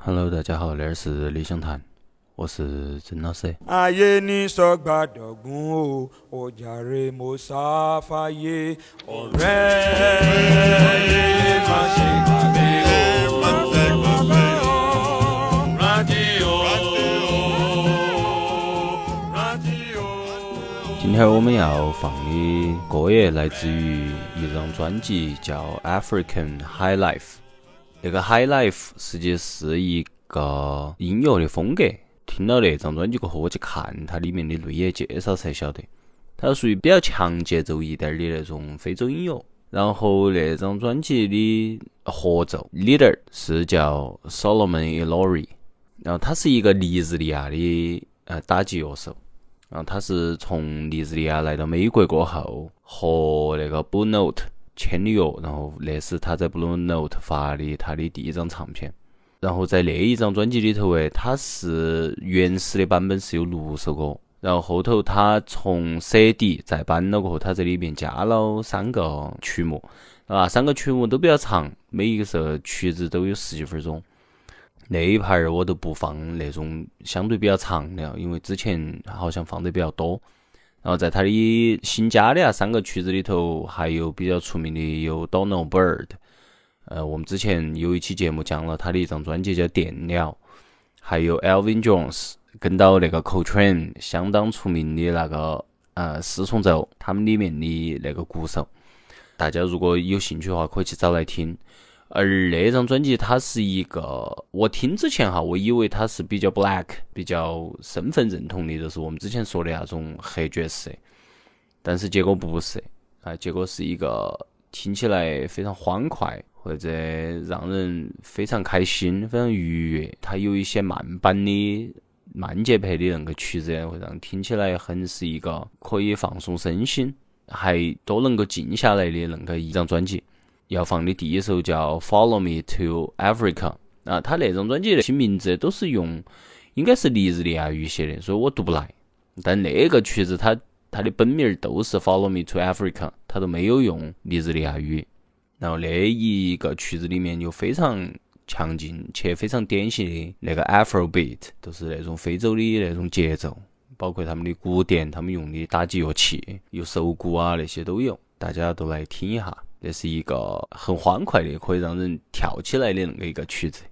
hello 大家好这儿是理想谈我是曾老师。今天我们要放的歌也来自于一张专辑叫 african high life 那个 High Life 实际是一个音乐的风格。听了那张专辑过后，我去看它里面的内页介绍才晓得，它属于比较强节奏一点的那种非洲音乐。然后那张专辑的合奏 leader 是叫 Solomon Ilori，然后他是一个尼日利亚的呃打击乐手。然后他是从尼日利亚来到美国过后，和那个 Bunote 签的约，然后那是他在 Blue Note 发的他的第一张唱片。然后在那一张专辑里头，诶，他是原始的版本是有六首歌，然后后头他从 CD 再版了过后，他在里面加了三个曲目，啊，三个曲目都比较长，每一个首曲子都有十几分钟。那一盘儿我都不放那种相对比较长的，因为之前好像放的比较多。然后在他的新加的那三个曲子里头，还有比较出名的有 Donald Bird，呃，我们之前有一期节目讲了他的一张专辑叫《电鸟》，还有 Elvin Jones 跟到那个 Coltrane 相当出名的那个呃四重奏，他们里面的那个鼓手，大家如果有兴趣的话，可以去找来听。而那张专辑它是一个，我听之前哈，我以为它是比较 black，比较身份认同的，就是我们之前说的那种黑爵士，但是结果不是啊，结果是一个听起来非常欢快，或者让人非常开心、非常愉悦。它有一些慢板的慢节拍的那个曲子，会让听起来很是一个可以放松身心，还都能够静下来的那个一张专辑。要放的第一首叫《Follow Me to Africa》啊，他那张专辑那些名字都是用应该是尼日利亚语写的，所以我读不来。但那个曲子它它的本名儿都是《Follow Me to Africa》，它都没有用尼日利亚语。然后那一个曲子里面有非常强劲且非常典型的那个 Afro beat，都是那种非洲的那种节奏，包括他们的鼓点，他们用的打击乐器，有手鼓啊那些都有，大家都来听一下。这是一个很欢快的，可以让人跳起来的那个一个曲子。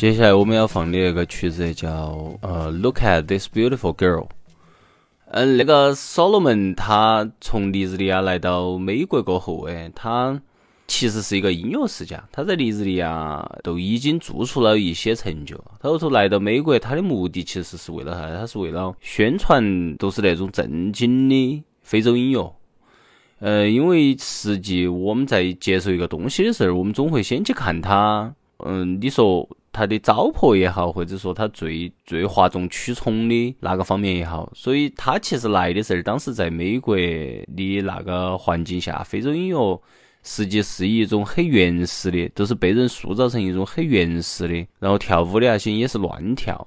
接下来我们要放的那个曲子叫呃，Look at this beautiful girl。嗯，那个所罗门他从尼日利亚来到美国过后，哎，他其实是一个音乐世家，他在尼日利亚都已经做出了一些成就。他后头来到美国，他的目的其实是为了啥？他是为了宣传，都是那种正经的非洲音乐。呃，因为实际我们在接受一个东西的时候，我们总会先去看他，嗯，你说。他的糟粕也好，或者说他最最哗众取宠的那个方面也好，所以他其实来的时候，当时在美国的那个环境下，非洲音乐实际是一种很原始的，都是被人塑造成一种很原始的，然后跳舞的那些也是乱跳，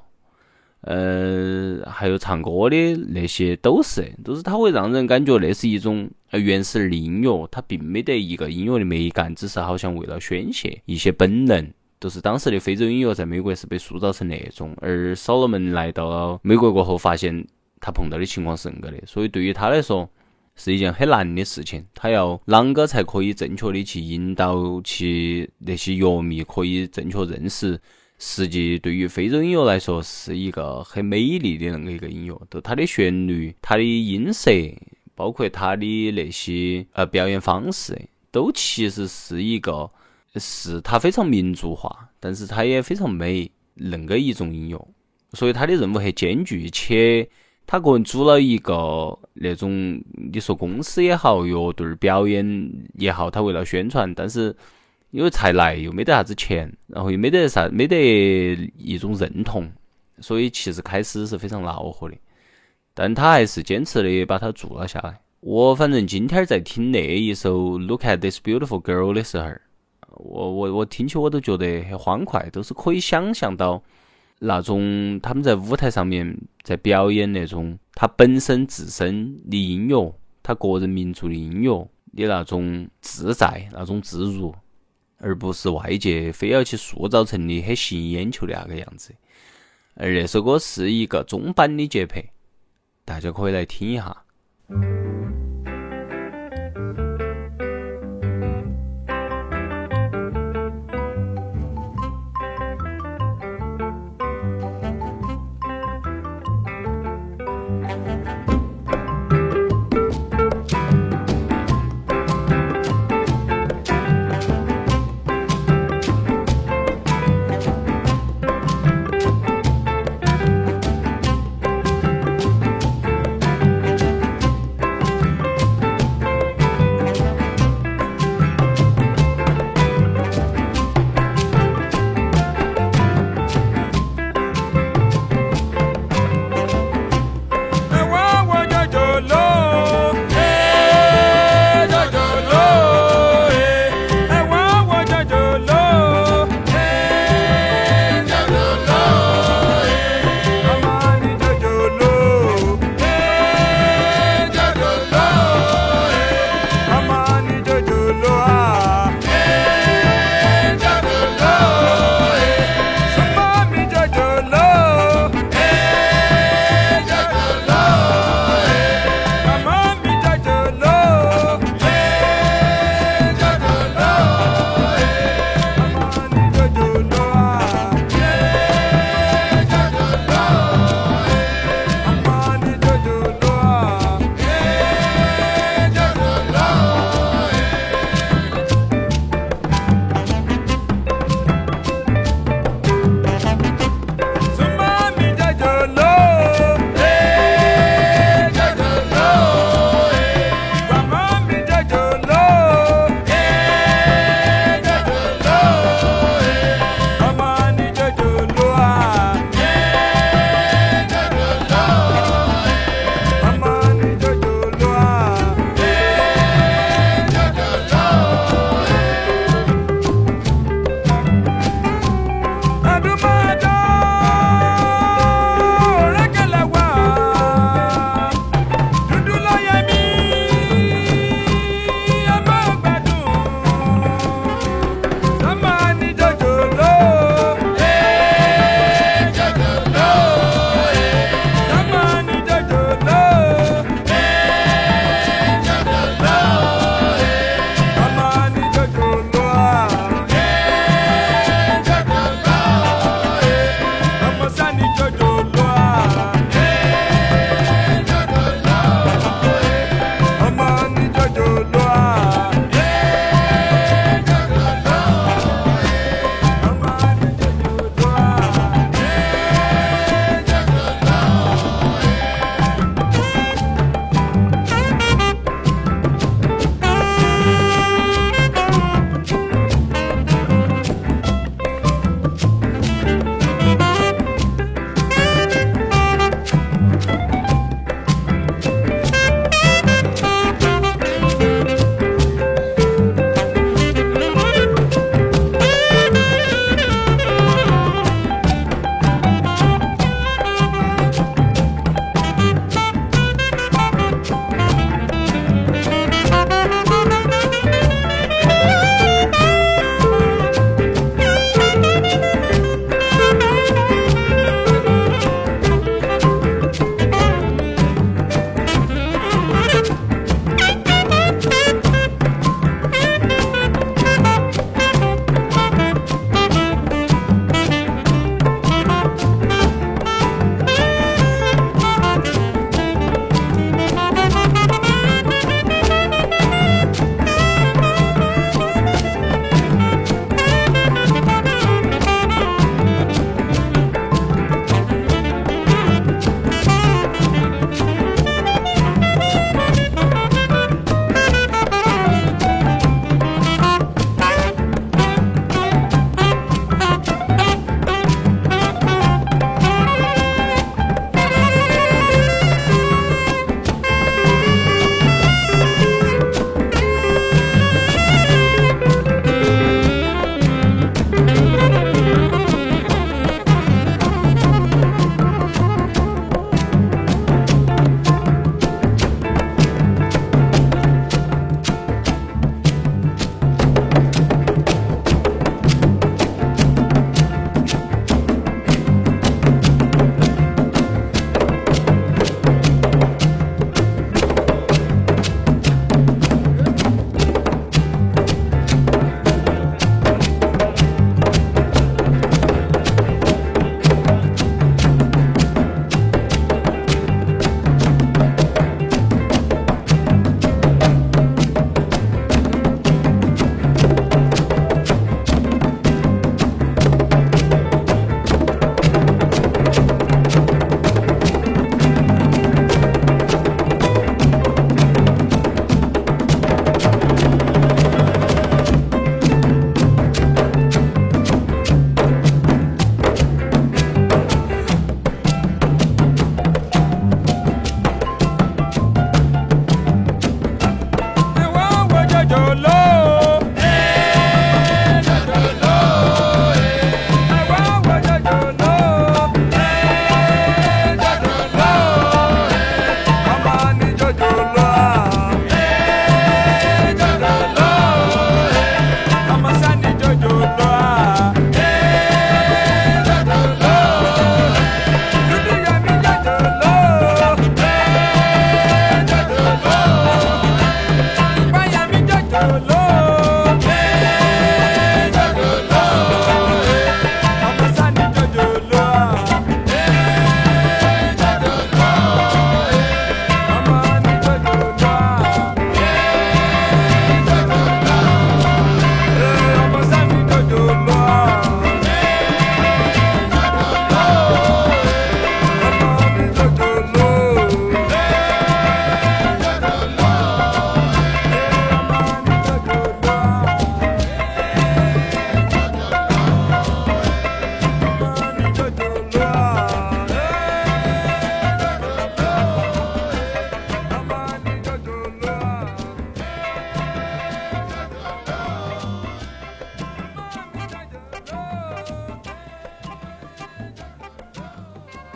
呃，还有唱歌的那些都是，都是他会让人感觉那是一种原始的音乐，它并没得一个音乐的美感，只是好像为了宣泄一些本能。就是当时的非洲音乐在美国是被塑造成那种，而所罗门来到了美国过后，发现他碰到的情况是恁个的，所以对于他来说是一件很难的事情。他要啷个才可以正确的去引导起那些乐迷可以正确认识？实际对于非洲音乐来说是一个很美丽的那个一个音乐，就它的旋律、它的音色，包括它的那些呃表演方式，都其实是一个。是它非常民族化，但是它也非常美，恁个一种音乐，所以它的任务很艰巨，且他个人组了一个那种你说公司也好，乐队表演也好，他为了宣传，但是因为才来又没得啥子钱，然后又没得啥没得一种认同，所以其实开始是非常恼火的，但他还是坚持的把它做了下来。我反正今天在听那一首《Look at This Beautiful Girl》的时候。我我我听起我都觉得很欢快，都是可以想象到那种他们在舞台上面在表演那种他本身自身的音乐，他个人民族的音乐的那种自在、那种自如，而不是外界非要去塑造成的很吸引眼球的那个样子。而那首歌是一个中版的节拍，大家可以来听一下。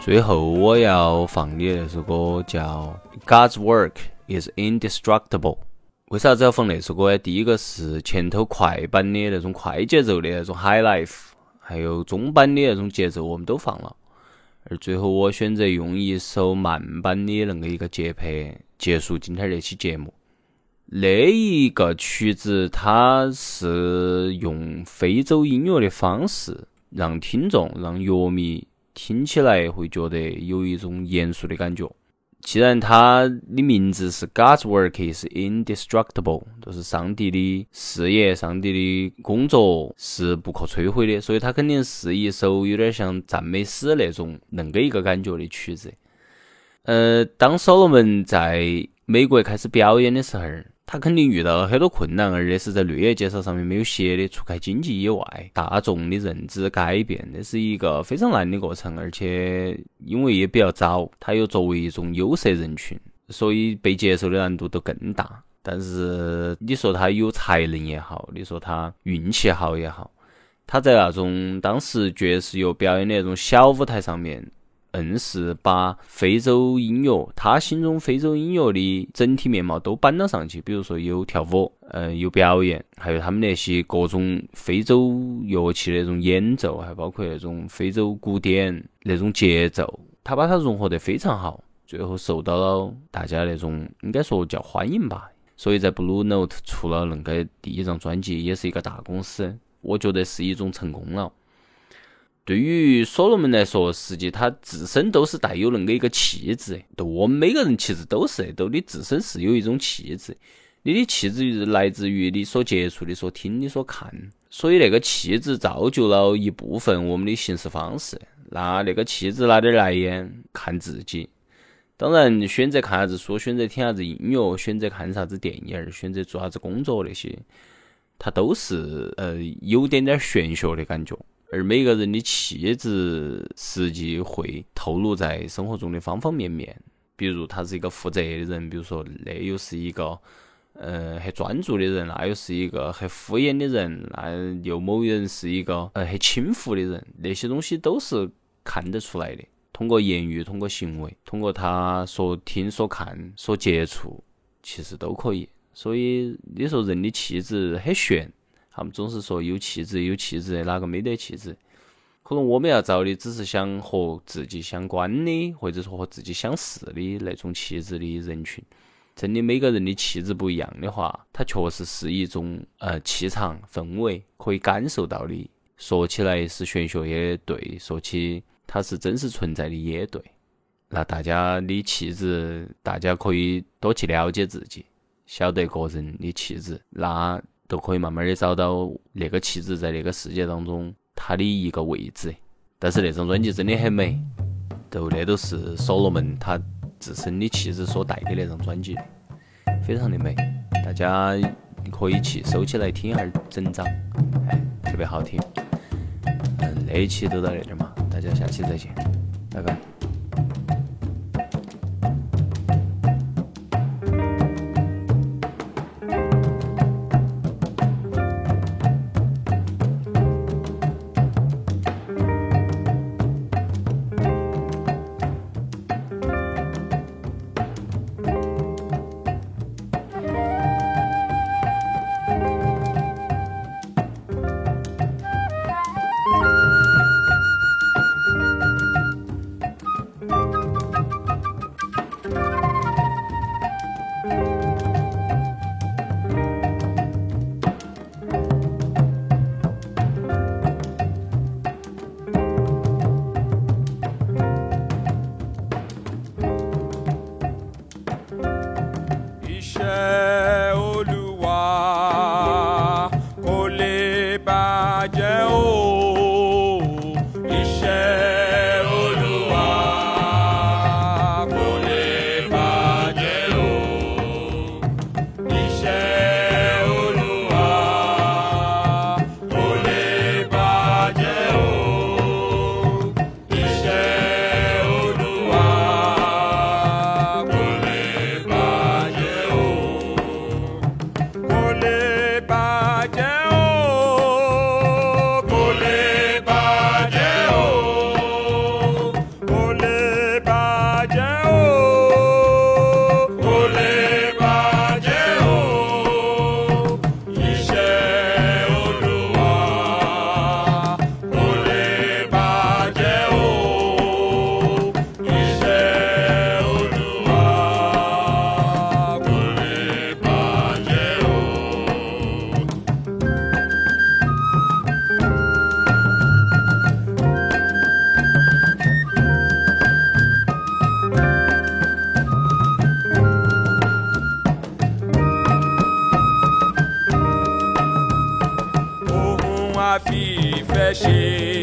最后我要放的那首歌叫《God's Work Is Indestructible》。为啥子要放那首歌呢？第一个是前头快板的那种快节奏的那种 High Life，还有中板的那种节奏我们都放了。而最后我选择用一首慢板的那个一个节拍结束今天这期节目。那一个曲子它是用非洲音乐的方式，让听众、让乐迷听起来会觉得有一种严肃的感觉。既然它的名字是 God's work is indestructible，就是上帝的事业、上帝的工作是不可摧毁的，所以它肯定是一首有点像赞美诗那种恁个一个感觉的曲子。呃，当所罗门在美国开始表演的时候，他肯定遇到了很多困难，而且是在绿叶介绍上面没有写的。除开经济以外，大众的认知改变，那是一个非常难的过程。而且因为也比较早，他又作为一种有色人群，所以被接受的难度都更大。但是你说他有才能也好，你说他运气好也好，他在那种当时爵士乐表演的那种小舞台上面。硬是把非洲音乐，他心中非洲音乐的整体面貌都搬了上去。比如说有跳舞，呃，有表演，还有他们那些各种非洲乐器的那种演奏，还包括那种非洲古典那种节奏，他把它融合得非常好，最后受到了大家那种应该说叫欢迎吧。所以在 Blue Note 出了那个第一张专辑，也是一个大公司，我觉得是一种成功了。对于所罗门来说，实际他自身都是带有那个一个气质。对我们每个人其实都是，都你自身是有一种气质。你的气质来自于你所接触的、所听的、所看，所以那个气质造就了一部分我们的行事方式。那那个气质哪点来呀？看自己。当然，选择看啥子书，选择听啥子音乐，选择看啥子电影，选择做啥子工作那些，它都是呃有点点玄学的感觉。而每个人的气质，实际会透露在生活中的方方面面。比如，他是一个负责的人；，比如说，那又是一个，呃，很专注的人；，那又是一个很敷衍的人；，那又某人是一个，呃，很轻浮的人。那些东西都是看得出来的。通过言语，通过行为，通过他所听、所看、所接触，其实都可以。所以，你说人的气质很玄。他们总是说有气质，有气质，哪个没得气质？可能我们要找的只是想和自己相关的，或者说和自己相似的那种气质的人群。真的，每个人的气质不一样的话，它确实是一种呃气场氛围，可以感受到的。说起来是玄学也对，说起它是真实存在的也对。那大家的气质，大家可以多去了解自己，晓得个人的气质。那。都可以慢慢的找到那个气质在那个世界当中它的一个位置，但是那张专辑真的很美，都那都是所罗门他自身的气质所带的那张专辑，非常的美，大家可以去收起来听一下整张，哎，特别好听。嗯，那一期就到这点嘛，大家下期再见，拜拜。fi fẹ́ ṣe.